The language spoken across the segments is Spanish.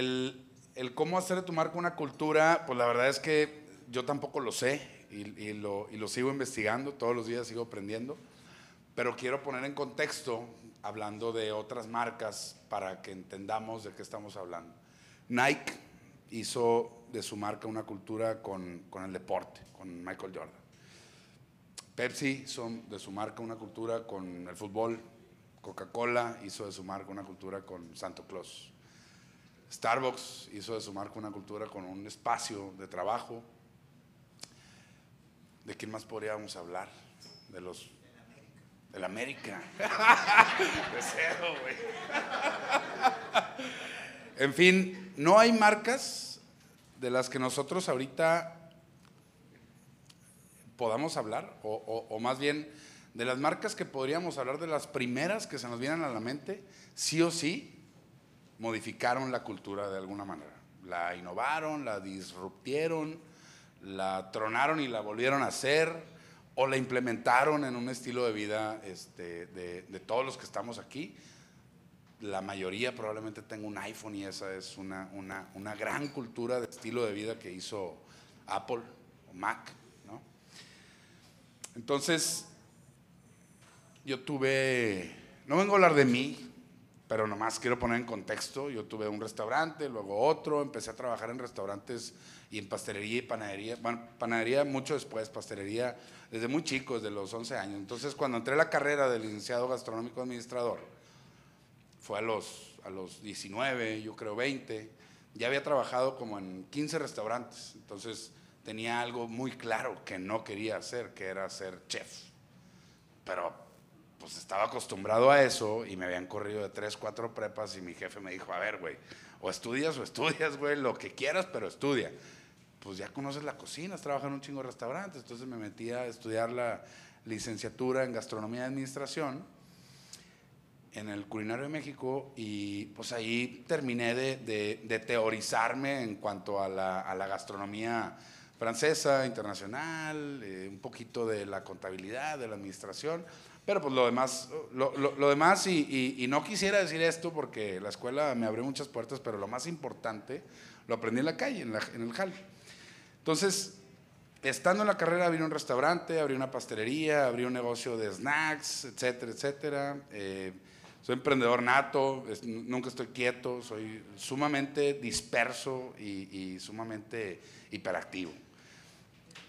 el, cómo hacer de tu marca una cultura, pues la verdad es que yo tampoco lo sé y, lo, sigo investigando, todos los días sigo aprendiendo, pero quiero poner en contexto hablando de otras marcas para que entendamos de qué estamos hablando. Nike hizo de su marca una cultura con el deporte, con Michael Jordan. Pepsi hizo de su marca una cultura con el fútbol. Coca-Cola hizo de su marca una cultura con Santo Claus. Starbucks hizo de su marca una cultura con un espacio de trabajo. ¿De quién más podríamos hablar? De los de la América. De cero, güey. En fin, no hay marcas de las que nosotros ahorita podamos hablar, o, más bien de las marcas que podríamos hablar de las primeras que se nos vienen a la mente, sí o sí modificaron la cultura de alguna manera. La innovaron, la disruptieron, la tronaron y la volvieron a hacer o la implementaron en un estilo de vida este, de, todos los que estamos aquí. La mayoría probablemente tenga un iPhone y esa es una, una, gran cultura de estilo de vida que hizo Apple o Mac. ¿no? Entonces, yo tuve, no vengo a hablar de mí, pero nomás quiero poner en contexto, yo tuve un restaurante, luego otro, empecé a trabajar en restaurantes y en pastelería y panadería, bueno, panadería mucho después, pastelería desde muy chico, desde los 11 años. Entonces, cuando entré a la carrera de licenciado gastronómico administrador, fue a los, a los 19, yo creo 20, ya había trabajado como en 15 restaurantes, entonces tenía algo muy claro que no quería hacer, que era ser chef. Pero pues estaba acostumbrado a eso y me habían corrido de 3, 4 prepas y mi jefe me dijo, a ver, güey, o estudias o estudias, güey, lo que quieras, pero estudia pues ya conoces la cocina, has trabajado en un chingo de restaurantes. Entonces me metí a estudiar la licenciatura en gastronomía y administración en el Culinario de México y pues ahí terminé de, teorizarme en cuanto a la, gastronomía francesa, internacional, eh, un poquito de la contabilidad, de la administración, pero pues lo demás, lo, demás y, y, no quisiera decir esto porque la escuela me abrió muchas puertas, pero lo más importante lo aprendí en la calle, en, en el JAL. Entonces, estando en la carrera, abrí un restaurante, abrí una pastelería, abrí un negocio de snacks, etcétera, etcétera. Eh, soy emprendedor nato, nunca estoy quieto, soy sumamente disperso y, sumamente hiperactivo.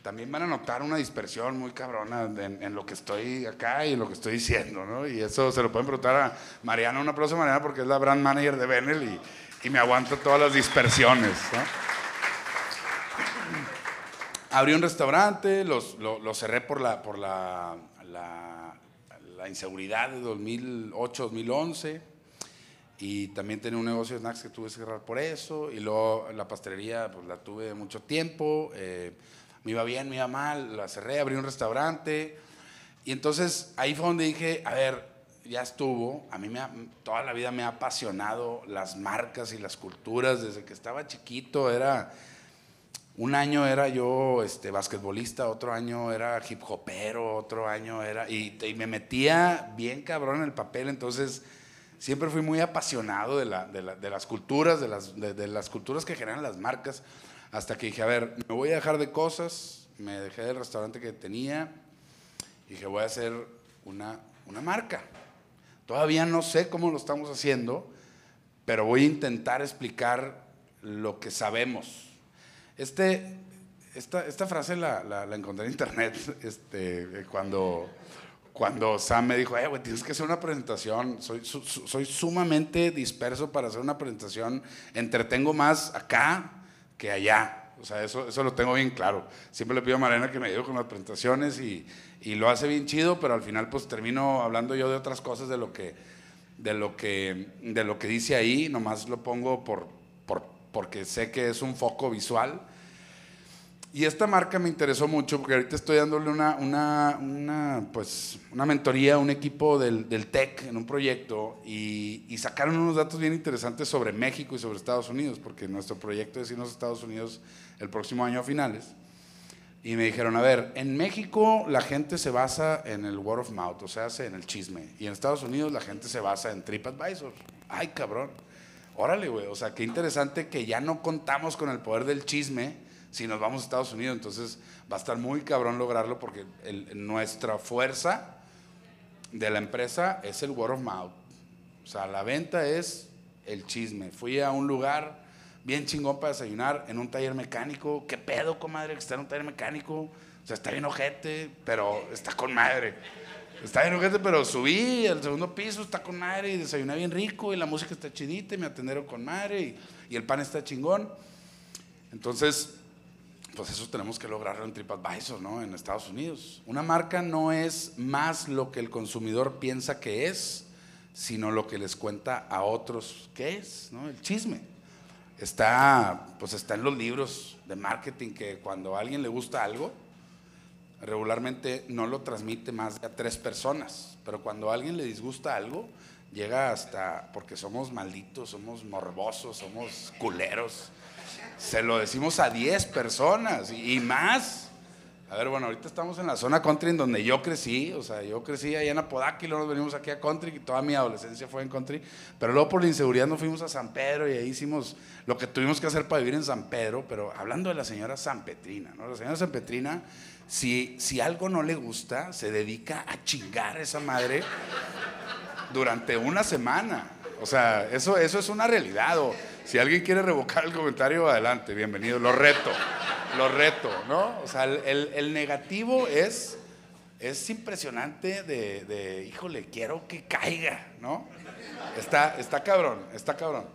También van a notar una dispersión muy cabrona en, lo que estoy acá y lo que estoy diciendo, ¿no? Y eso se lo pueden preguntar a Mariana, un aplauso a Mariana porque es la brand manager de Benel y, y me aguanta todas las dispersiones, ¿no? Abrí un restaurante, lo, cerré por la, por la, la, inseguridad de 2008, 2011. Y también tenía un negocio de snacks que tuve que cerrar por eso. Y luego la pastelería pues, la tuve mucho tiempo. Eh, me iba bien, me iba mal. La cerré, abrí un restaurante. Y entonces ahí fue donde dije, a ver, ya estuvo. A mí me toda la vida me ha apasionado las marcas y las culturas. Desde que estaba chiquito era un año era yo este, basquetbolista, otro año era hip hopero, otro año era. Y, me metía bien cabrón en el papel, entonces siempre fui muy apasionado de, las culturas, de las, de, las culturas que generan las marcas, hasta que dije, a ver, me voy a dejar de cosas, me dejé del restaurante que tenía, y dije, voy a hacer una, una marca. Todavía no sé cómo lo estamos haciendo, pero voy a intentar explicar lo que sabemos este, esta, esta frase la, la, encontré en internet este, cuando, cuando Sam me dijo, eh, tienes que hacer una presentación. Soy, soy sumamente disperso para hacer una presentación. Entretengo más acá que allá. O sea, eso, eso lo tengo bien claro. Siempre le pido a Marena que me ayude con las presentaciones y, y, lo hace bien chido, pero al final pues termino hablando yo de otras cosas de lo que, de lo que, de lo que dice ahí. Nomás lo pongo por, por, porque sé que es un foco visual y esta marca me interesó mucho porque ahorita estoy dándole una, una, pues, una mentoría a un equipo del, del TEC en un proyecto y, y, sacaron unos datos bien interesantes sobre México y sobre Estados Unidos, porque nuestro proyecto es irnos a Estados Unidos el próximo año a finales. Y me dijeron, a ver, en México la gente se basa en el word of mouth, o sea, en el chisme. Y en Estados Unidos la gente se basa en TripAdvisor. Ay, cabrón. órale, güey, o sea, qué interesante que ya no contamos con el poder del chisme si nos vamos a Estados Unidos. Entonces va a estar muy cabrón lograrlo porque nuestra fuerza de la empresa es el word of mouth. O sea, la venta es el chisme. Fui a un lugar bien chingón para desayunar en un taller mecánico. ¿Qué pedo, comadre, que está en un taller mecánico? O sea, está bien ojete, pero está con madre. Está bien ojete, pero subí al segundo piso, está con madre y desayuné bien rico y la música está chidita y me atendieron con madre y, y el pan está chingón. Entonces, pues eso tenemos que lograrlo en TripAdvisor, ¿no? En Estados Unidos. Una marca no es más lo que el consumidor piensa que es, sino lo que les cuenta a otros que es, ¿no? El chisme. Está, pues está en los libros de marketing que cuando a alguien le gusta algo, regularmente no lo transmite más de a tres personas, pero cuando a alguien le disgusta algo, llega hasta, porque somos malditos, somos morbosos, somos culeros, se lo decimos a 10 personas y, más. A ver, bueno, ahorita estamos en la zona country en donde yo crecí, o sea, yo crecí allá en Apodaca y luego nos venimos aquí a country y toda mi adolescencia fue en country, pero luego por la inseguridad nos fuimos a San Pedro y ahí hicimos lo que tuvimos que hacer para vivir en San Pedro, pero hablando de la señora San Petrina, ¿no? La señora San Petrina, si, si algo no le gusta, se dedica a chingar a esa madre durante una semana. O sea, eso, eso es una realidad. O, si alguien quiere revocar el comentario, adelante, bienvenido. Lo reto, lo reto, ¿no? O sea, el, negativo es, es impresionante de, híjole, quiero que caiga, ¿no? Está, está cabrón, está cabrón.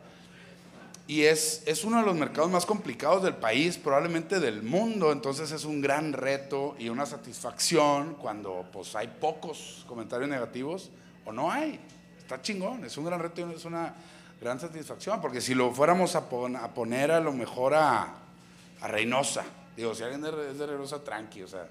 Y es, es uno de los mercados más complicados del país, probablemente del mundo, entonces es un gran reto y una satisfacción cuando pues hay pocos comentarios negativos o no hay. Está chingón, es un gran reto y es una gran satisfacción, porque si lo fuéramos a, poner a lo mejor a, Reynosa, digo, si alguien es de Reynosa, tranqui, o sea,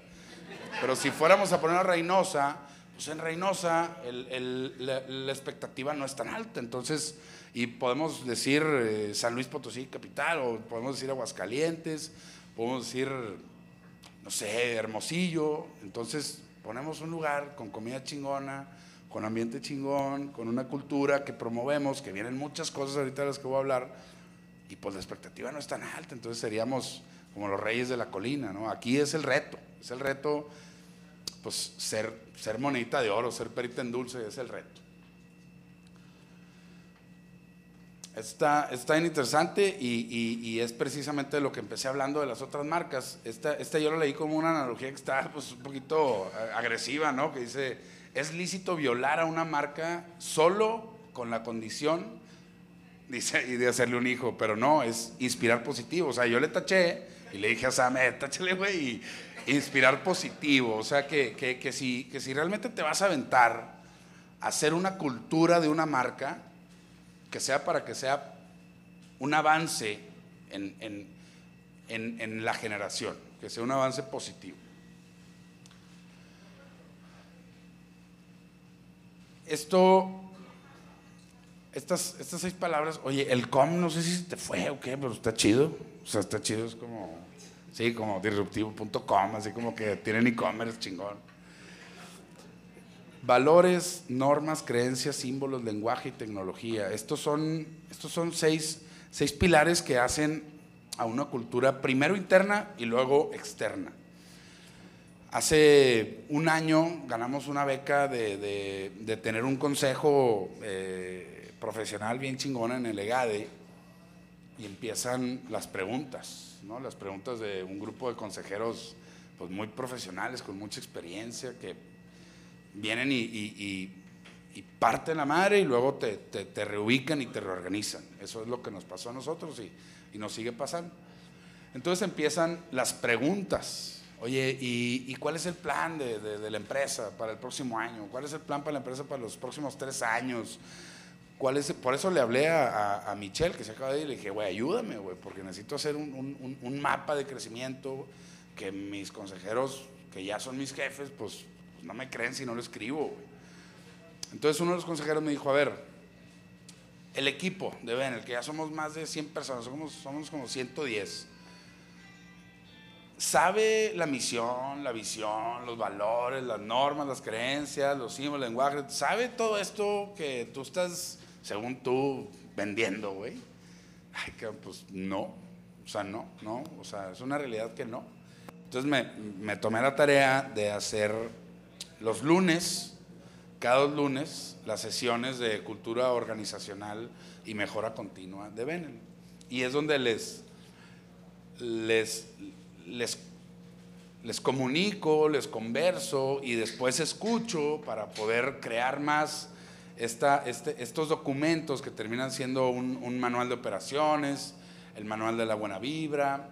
pero si fuéramos a poner a Reynosa, pues en Reynosa la, expectativa no es tan alta, entonces, y podemos decir eh, San Luis Potosí capital, o podemos decir Aguascalientes, podemos decir, no sé, Hermosillo, entonces ponemos un lugar con comida chingona, con ambiente chingón, con una cultura que promovemos, que vienen muchas cosas ahorita de las que voy a hablar, y pues la expectativa no es tan alta, entonces seríamos como los reyes de la colina, ¿no? Aquí es el reto, es el reto, pues ser, ser monita de oro, ser perita en dulce, es el reto. Está, está interesante y, es precisamente lo que empecé hablando de las otras marcas. Esta, esta yo lo leí como una analogía que está pues, un poquito agresiva, ¿no? Que dice, es lícito violar a una marca solo con la condición dice, y de hacerle un hijo, pero no, es inspirar positivo. O sea, yo le taché y le dije a Sam, táchale, güey, inspirar positivo. O sea, que, que, si, que si realmente te vas a aventar a hacer una cultura de una marca, que sea para que sea un avance en, en la generación, que sea un avance positivo. Esto, estas, estas seis palabras, oye, el com no sé si te fue o qué, pero está chido. O sea, está chido, es como, sí, como disruptivo.com, así como que tienen e-commerce chingón. Valores, normas, creencias, símbolos, lenguaje y tecnología. Estos son, estos son seis, seis pilares que hacen a una cultura primero interna y luego externa. Hace un año ganamos una beca de, tener un consejo eh, profesional bien chingona en el EGADE y empiezan las preguntas, ¿no? las preguntas de un grupo de consejeros pues, muy profesionales, con mucha experiencia, que vienen y, parten la madre y luego te, te, reubican y te reorganizan. Eso es lo que nos pasó a nosotros y nos sigue pasando. Entonces empiezan las preguntas Oye, ¿y, cuál es el plan de, la empresa para el próximo año? ¿Cuál es el plan para la empresa para los próximos tres años? ¿Cuál es? Por eso le hablé a, Michelle, que se acaba de ir, y le dije, güey, ayúdame, güey, porque necesito hacer un, mapa de crecimiento que mis consejeros, que ya son mis jefes, pues, pues no me creen si no lo escribo. Entonces uno de los consejeros me dijo, a ver, el equipo de Ben, el que ya somos más de 100 personas, somos, somos como 110 sabe la misión, la visión, los valores, las normas, las creencias, los símbolos, el lenguaje, sabe todo esto que tú estás, según tú, vendiendo, güey. Ay, pues no, o sea, no, no, o sea, es una realidad que no. Entonces me, me tomé la tarea de hacer los lunes, cada dos lunes, las sesiones de cultura organizacional y mejora continua de Benel. Y es donde les, les, les, les comunico, les converso y después escucho para poder crear más esta, este, estos documentos que terminan siendo un, un, manual de operaciones, el manual de la buena vibra,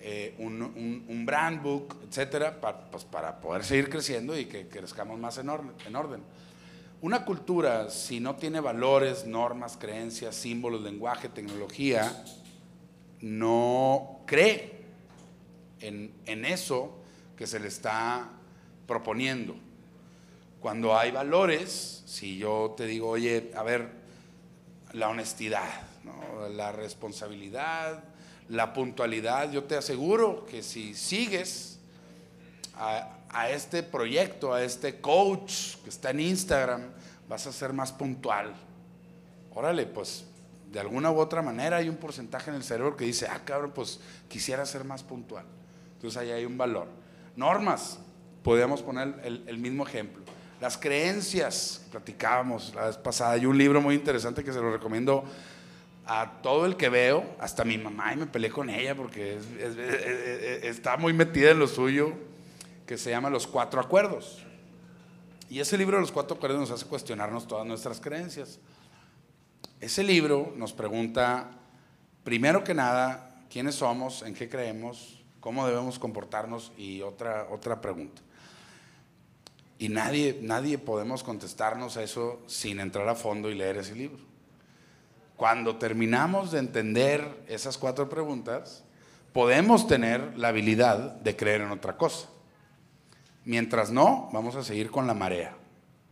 eh, un, un, brand book, etcétera, para, pues, para poder seguir creciendo y que, crezcamos más en orden, en orden. Una cultura, si no tiene valores, normas, creencias, símbolos, lenguaje, tecnología, no cree en, eso que se le está proponiendo. Cuando hay valores, si yo te digo, oye, a ver, la honestidad, la responsabilidad, la puntualidad, yo te aseguro que si sigues a, a, este proyecto, a este coach que está en Instagram, vas a ser más puntual. Órale, pues de alguna u otra manera hay un porcentaje en el cerebro que dice, ah, cabrón, pues quisiera ser más puntual. Entonces ahí hay un valor. Normas, podríamos poner el, el mismo ejemplo. Las creencias, platicábamos la vez pasada, hay un libro muy interesante que se lo recomiendo a todo el que veo, hasta mi mamá, y me peleé con ella porque está muy metida en lo suyo, que se llama Los Cuatro Acuerdos. Y ese libro de los Cuatro Acuerdos nos hace cuestionarnos todas nuestras creencias. Ese libro nos pregunta, primero que nada, quiénes somos, en qué creemos, cómo debemos comportarnos y otra, otra pregunta. Y nadie, nadie podemos contestarnos a eso sin entrar a fondo y leer ese libro. Cuando terminamos de entender esas cuatro preguntas, podemos tener la habilidad de creer en otra cosa. Mientras no, vamos a seguir con la marea.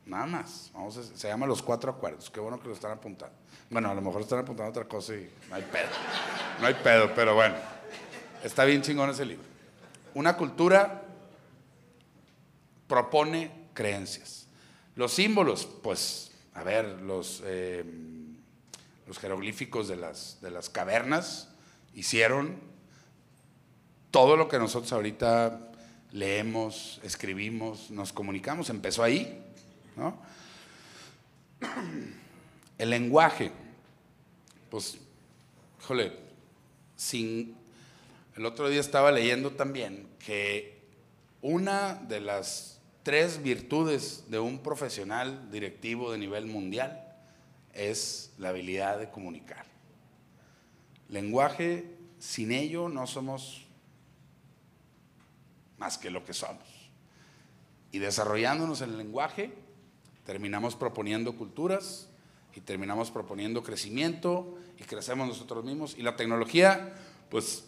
Nada más. Vamos se llama los cuatro acuerdos. Qué bueno que lo están apuntando. Bueno, a lo mejor están apuntando otra cosa y no hay pedo. No hay pedo, pero bueno. Está bien chingón ese libro. Una cultura propone creencias. Los símbolos, pues, a ver, los... Eh, los jeroglíficos de las, de las cavernas hicieron todo lo que nosotros ahorita leemos, escribimos, nos comunicamos, empezó ahí. El lenguaje, pues, híjole, sin, el otro día estaba leyendo también que una de las tres virtudes de un profesional directivo de nivel mundial es la habilidad de comunicar. Lenguaje, sin ello no somos más que lo que somos. Y desarrollándonos en el lenguaje, terminamos proponiendo culturas y terminamos proponiendo crecimiento y crecemos nosotros mismos. Y la tecnología, pues,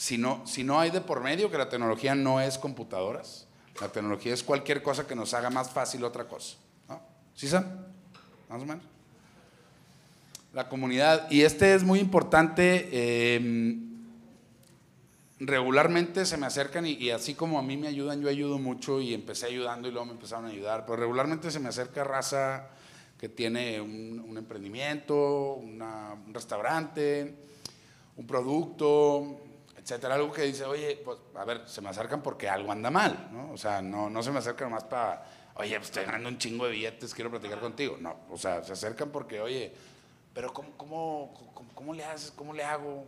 si no, si no hay de por medio que la tecnología no es computadoras, la tecnología es cualquier cosa que nos haga más fácil otra cosa. ¿no? ¿Sí, Sam? Más o menos la comunidad. Y este es muy importante. Em, regularmente se me acercan y, así como a mí me ayudan, yo ayudo mucho y empecé ayudando y luego me empezaron a ayudar. Pero regularmente se me acerca raza que tiene un, emprendimiento, un restaurante, un producto, etcétera. Algo que dice, oye, pues a ver, se me acercan porque algo anda mal, ¿no? O sea, no, no se me acercan más para, oye, pues estoy ganando un chingo de billetes, quiero platicar contigo. No, o sea, se acercan porque, oye, pero ¿cómo, cómo, cómo, le haces? ¿Cómo le hago?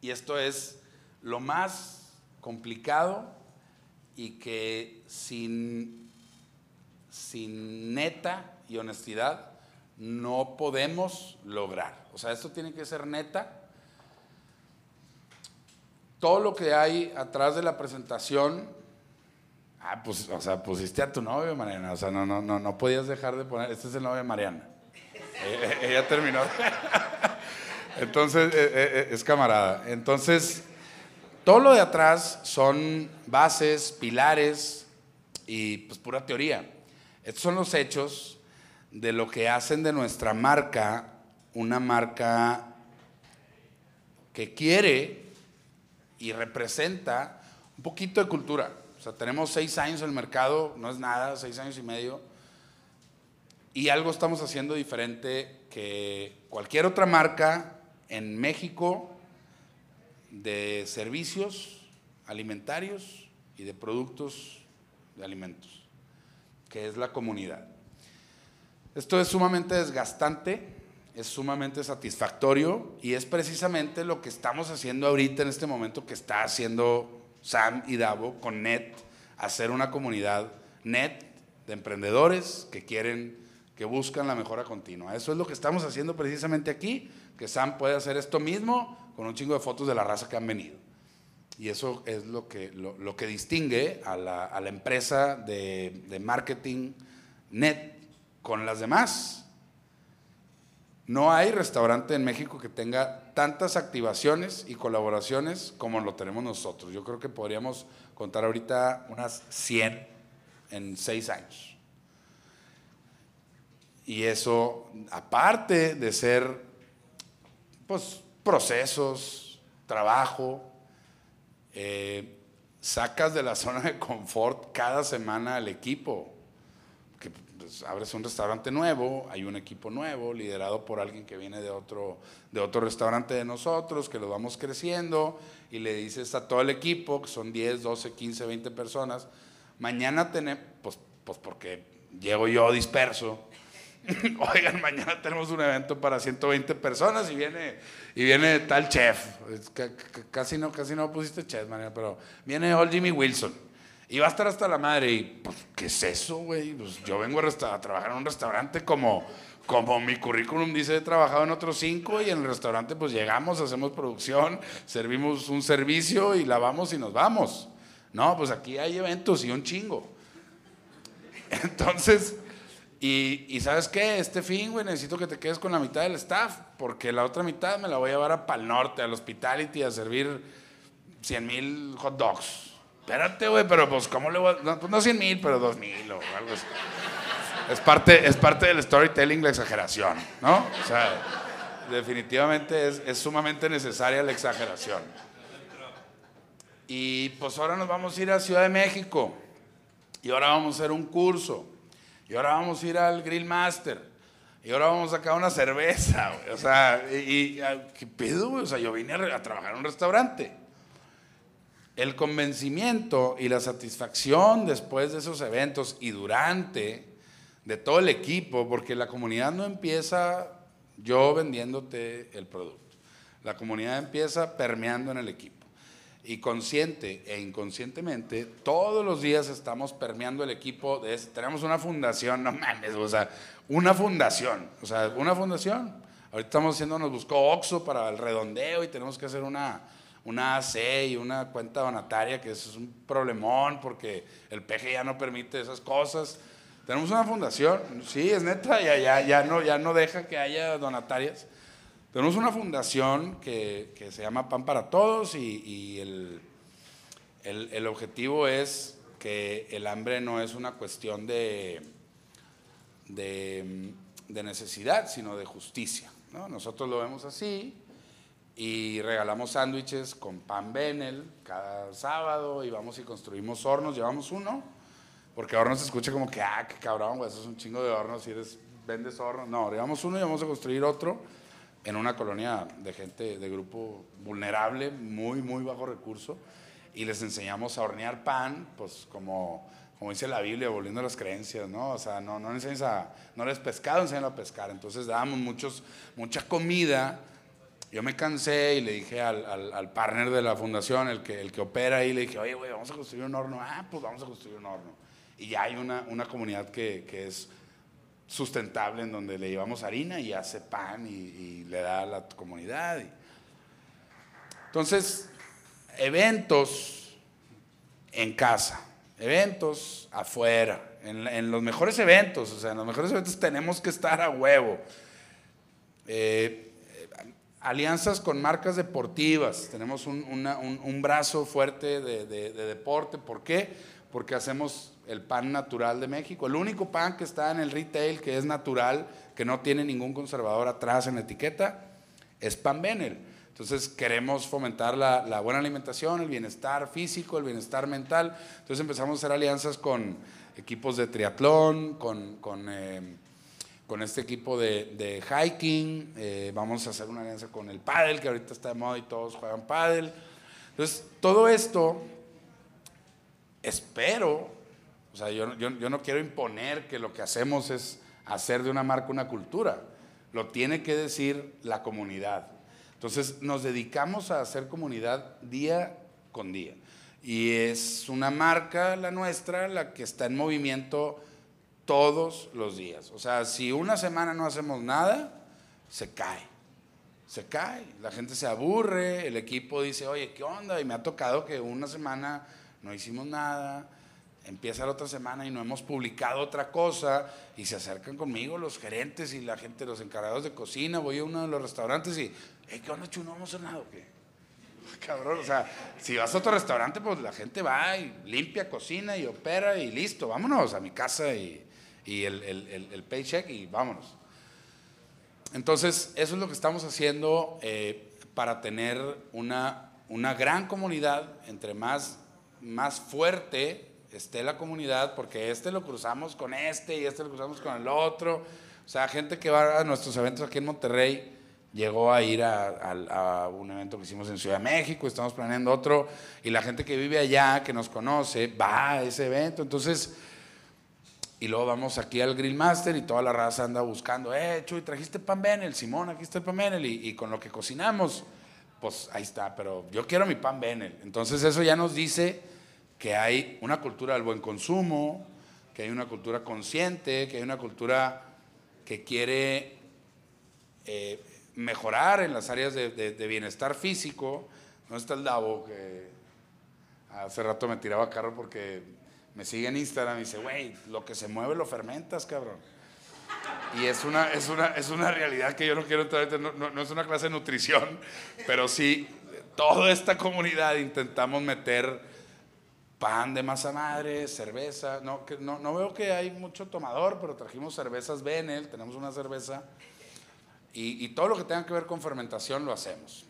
Y esto es lo más complicado y que sin, sin neta y honestidad no podemos lograr. O sea, esto tiene que ser neta. Todo lo que hay atrás de la presentación, ah, pues, o sea, pusiste a tu novio, Mariana. O sea, no, no, no, no podías dejar de poner, este es el novio de Mariana. Ella, terminó. Entonces, eh, eh, es camarada. Entonces, todo lo de atrás son bases, pilares y pues pura teoría. Estos son los hechos de lo que hacen de nuestra marca una marca que quiere y representa un poquito de cultura. O sea, tenemos seis años en el mercado, no es nada, seis años y medio y algo estamos haciendo diferente que cualquier otra marca en México de servicios alimentarios y de productos de alimentos, que es la comunidad. Esto es sumamente desgastante, es sumamente satisfactorio y es precisamente lo que estamos haciendo ahorita en este momento que está haciendo Sam y Davo con NET, hacer una comunidad NET de emprendedores que quieren, que buscan la mejora continua. Eso es lo que estamos haciendo precisamente aquí, que Sam puede hacer esto mismo con un chingo de fotos de la raza que han venido. Y eso es lo que, lo, que distingue a la, a la empresa de, de marketing NET con las demás. No hay restaurante en México que tenga tantas activaciones y colaboraciones como lo tenemos nosotros. Yo creo que podríamos contar ahorita unas 100 en seis años. Y eso, aparte de ser, pues, procesos, trabajo, eh, sacas de la zona de confort cada semana al equipo pues, abres un restaurante nuevo, hay un equipo nuevo, liderado por alguien que viene de otro, de otro restaurante de nosotros, que lo vamos creciendo, y le dices a todo el equipo, que son 10, 12, 15, 20 personas, mañana tenemos, pues, pues porque llego yo disperso, oigan, mañana tenemos un evento para 120 personas y viene, y viene tal chef, casi no, casi no pusiste chef, pero viene Old Jimmy Wilson y va a estar hasta la madre. Y, pues, ¿qué es eso, güey? Pues yo vengo a, trabajar en un restaurante como, como mi currículum dice, he trabajado en otros cinco y en el restaurante pues llegamos, hacemos producción, servimos un servicio y lavamos y nos vamos. No, pues aquí hay eventos y un chingo. Entonces, y, y, ¿sabes qué? Este fin, güey, necesito que te quedes con la mitad del staff, porque la otra mitad me la voy a llevar a Pal Norte, al Hospitality, a servir 100 mil hot dogs espérate, güey, pero pues, ¿cómo le voy a.? No, pues no 100 mil, pero 2 mil o algo así. Es parte, es parte del storytelling la exageración, ¿no? O sea, definitivamente es, es sumamente necesaria la exageración. Y pues ahora nos vamos a ir a Ciudad de México. Y ahora vamos a hacer un curso. Y ahora vamos a ir al Grill Master. Y ahora vamos a sacar una cerveza, güey. O sea, y, ¿qué pedo, güey? O sea, yo vine a, a trabajar en un restaurante el convencimiento y la satisfacción después de esos eventos y durante de todo el equipo, porque la comunidad no empieza yo vendiéndote el producto. La comunidad empieza permeando en el equipo. Y consciente e inconscientemente, todos los días estamos permeando el equipo. De, tenemos una fundación, no mames, o sea, una fundación, o sea, una fundación. Ahorita estamos haciendo, nos buscó Oxo para el redondeo y tenemos que hacer una, una AC y una cuenta donataria, que es un problemón porque el PG ya no permite esas cosas. Tenemos una fundación, sí, es neta, ya, ya, ya, no, ya no deja que haya donatarias. Tenemos una fundación que, que se llama Pan para Todos y, y el, el, el, objetivo es que el hambre no es una cuestión de, de, de necesidad, sino de justicia. ¿no? Nosotros lo vemos así y regalamos sándwiches con pan Benel cada sábado y vamos y construimos hornos, llevamos uno, porque hornos se escucha como que, ah, qué cabrón, güey, eso es un chingo de hornos, si eres, vendes hornos. No, llevamos uno y vamos a construir otro en una colonia de gente de grupo vulnerable, muy, muy bajo recurso, y les enseñamos a hornear pan, pues como, como dice la Biblia, volviendo a las creencias, ¿no? O sea, no, no, enseñas a, no les pescado, enseñan a pescar. Entonces dábamos muchos, mucha comida yo me cansé y le dije al, al, partner de la fundación, el que, el que opera ahí, le dije, oye, güey, vamos a construir un horno. Ah, pues vamos a construir un horno. Y ya hay una, una comunidad que, que, es sustentable en donde le llevamos harina y hace pan y, le da a la comunidad. Entonces, eventos en casa, eventos afuera, en, en, los mejores eventos, o sea, en los mejores eventos tenemos que estar a huevo. Eh, alianzas con marcas deportivas. Tenemos un, brazo fuerte de, deporte. ¿Por qué? Porque hacemos el pan natural de México. El único pan que está en el retail que es natural, que no tiene ningún conservador atrás en la etiqueta, es pan Benel. Entonces queremos fomentar la, buena alimentación, el bienestar físico, el bienestar mental. Entonces empezamos a hacer alianzas con equipos de triatlón, con, con eh, con este equipo de, hiking, eh, vamos a hacer una alianza con el paddle, que ahorita está de moda y todos juegan paddle. Entonces, todo esto, espero, o sea, yo, yo, yo no quiero imponer que lo que hacemos es hacer de una marca una cultura, lo tiene que decir la comunidad. Entonces, nos dedicamos a hacer comunidad día con día. Y es una marca, la nuestra, la que está en movimiento todos los días. O sea, si una semana no hacemos nada, se cae. Se cae. La gente se aburre, el equipo dice, oye, ¿qué onda? Y me ha tocado que una semana no hicimos nada, empieza la otra semana y no hemos publicado otra cosa y se acercan conmigo los gerentes y la gente, los encargados de cocina, voy a uno de los restaurantes y, ¿qué onda, chuno? ¿No hemos hecho nada o qué? Cabrón, o sea, si vas a otro restaurante, pues la gente va y limpia, cocina y opera y listo, vámonos a mi casa y, el, paycheck y vámonos. Entonces, eso es lo que estamos haciendo eh, para tener una, una gran comunidad, entre más, más fuerte esté la comunidad, porque este lo cruzamos con este y este lo cruzamos con el otro. O sea, gente que va a nuestros eventos aquí en Monterrey llegó a ir a, un evento que hicimos en Ciudad de México, estamos planeando otro, y la gente que vive allá, que nos conoce, va a ese evento. Entonces, y luego vamos aquí al Grill Master y toda la raza anda buscando, eh, Chuy, trajiste pan Benel, Simón, aquí está el pan Benel, y, y con lo que cocinamos, pues ahí está, pero yo quiero mi pan Benel. Entonces eso ya nos dice que hay una cultura del buen consumo, que hay una cultura consciente, que hay una cultura que quiere eh, mejorar en las áreas de, bienestar físico. No está el Davo, que hace rato me tiraba carro porque me sigue en Instagram y dice, güey, lo que se mueve lo fermentas, cabrón. Y es una, es una, es una realidad que yo no quiero entrar, no, no es una clase de nutrición, pero sí, toda esta comunidad intentamos meter pan de masa madre, cerveza. No, no, no, veo que hay mucho tomador, pero trajimos cervezas Benel, tenemos una cerveza. Y, todo lo que tenga que ver con fermentación lo hacemos.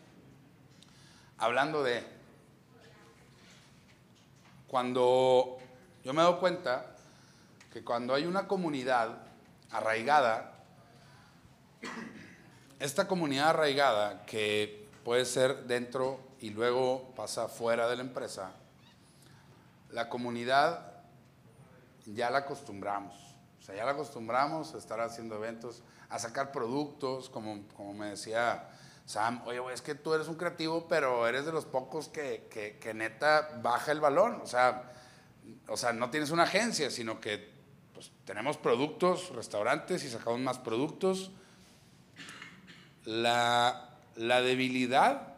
Hablando de, cuando yo me doy cuenta que cuando hay una comunidad arraigada, esta comunidad arraigada que puede ser dentro y luego pasa fuera de la empresa, la comunidad ya la acostumbramos. O sea, ya la acostumbramos a estar haciendo eventos, a sacar productos, como, como me decía Sam, oye, es que tú eres un creativo, pero eres de los pocos que, que, neta baja el balón. O sea, o sea, no tienes una agencia, sino que pues, tenemos productos, restaurantes y sacamos más productos. La, la debilidad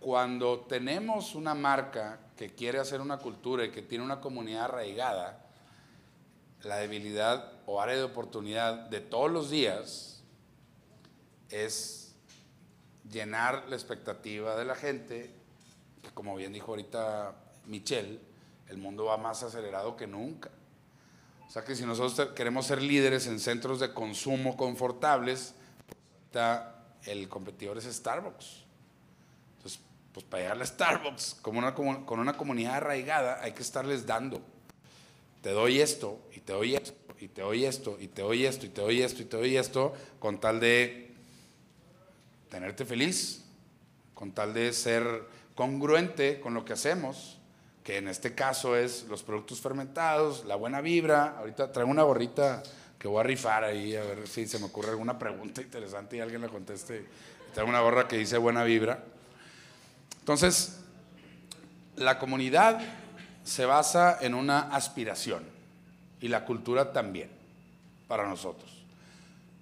cuando tenemos una marca que quiere hacer una cultura y que tiene una comunidad arraigada, la debilidad o área de oportunidad de todos los días es llenar la expectativa de la gente, que como bien dijo ahorita Michelle, el mundo va más acelerado que nunca. O sea que si nosotros queremos ser líderes en centros de consumo confortables, el competidor es Starbucks pues para llegar a Starbucks como una, con una comunidad arraigada hay que estarles dando. Te doy esto y te doy esto y te doy esto y te doy esto y te doy esto y te doy esto con tal de tenerte feliz, con tal de ser congruente con lo que hacemos, que en este caso es los productos fermentados, la buena vibra. Ahorita traigo una gorrita que voy a rifar ahí a ver si se me ocurre alguna pregunta interesante y alguien la conteste. Traigo una gorra que dice buena vibra. Entonces, la comunidad se basa en una aspiración y la cultura también para nosotros.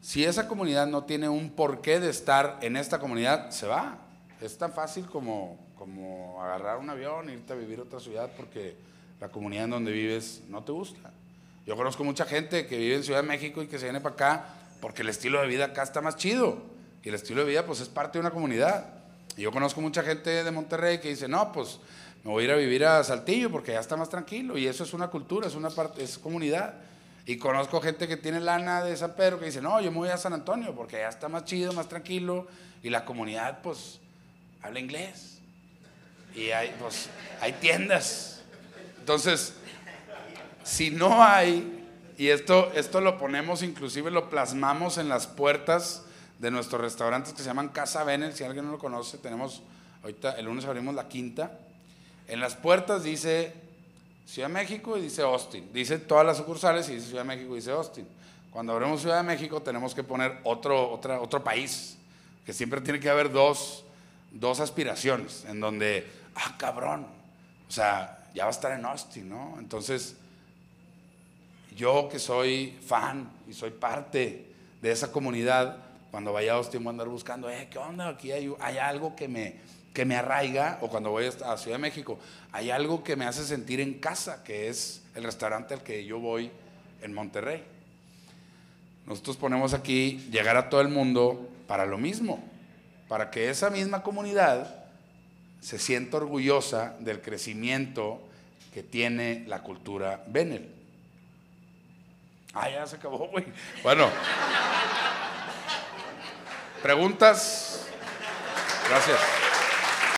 Si esa comunidad no tiene un porqué de estar en esta comunidad, se va. Es tan fácil como, como agarrar un avión e irte a vivir a otra ciudad porque la comunidad en donde vives no te gusta. Yo conozco mucha gente que vive en Ciudad de México y que se viene para acá porque el estilo de vida acá está más chido. Y el estilo de vida pues es parte de una comunidad yo conozco mucha gente de Monterrey que dice, no, pues me voy a ir a vivir a Saltillo porque ya está más tranquilo. Y eso es una cultura, es una parte, es comunidad. Y conozco gente que tiene lana de San Pedro que dice, no, yo me voy a San Antonio porque ya está más chido, más tranquilo. Y la comunidad, pues, habla inglés. Y hay, pues, hay tiendas. Entonces, si no hay, Y esto, esto lo ponemos, inclusive lo plasmamos en las puertas de nuestros restaurantes que se llaman Casa Benel. Si alguien no lo conoce, tenemos, ahorita el lunes abrimos la quinta. En las puertas dice Ciudad de México y dice Austin. Dice todas las sucursales y dice Ciudad de México y dice Austin. Cuando abrimos Ciudad de México tenemos que poner otro, otra, otro país, que siempre tiene que haber dos, dos aspiraciones, en donde, ah, cabrón, o sea, ya va a estar en Austin, ¿no? Entonces, yo que soy fan y soy parte de esa comunidad, cuando vaya a Austin voy a andar buscando, eh, ¿qué onda? Aquí hay, hay algo que me, que me arraiga, o cuando voy a Ciudad de México, hay algo que me hace sentir en casa, que es el restaurante al que yo voy en Monterrey. Nosotros ponemos aquí llegar a todo el mundo para lo mismo, para que esa misma comunidad se sienta orgullosa del crecimiento que tiene la cultura Benel. Ah, ya se acabó, güey. Bueno. ¿Preguntas? Gracias.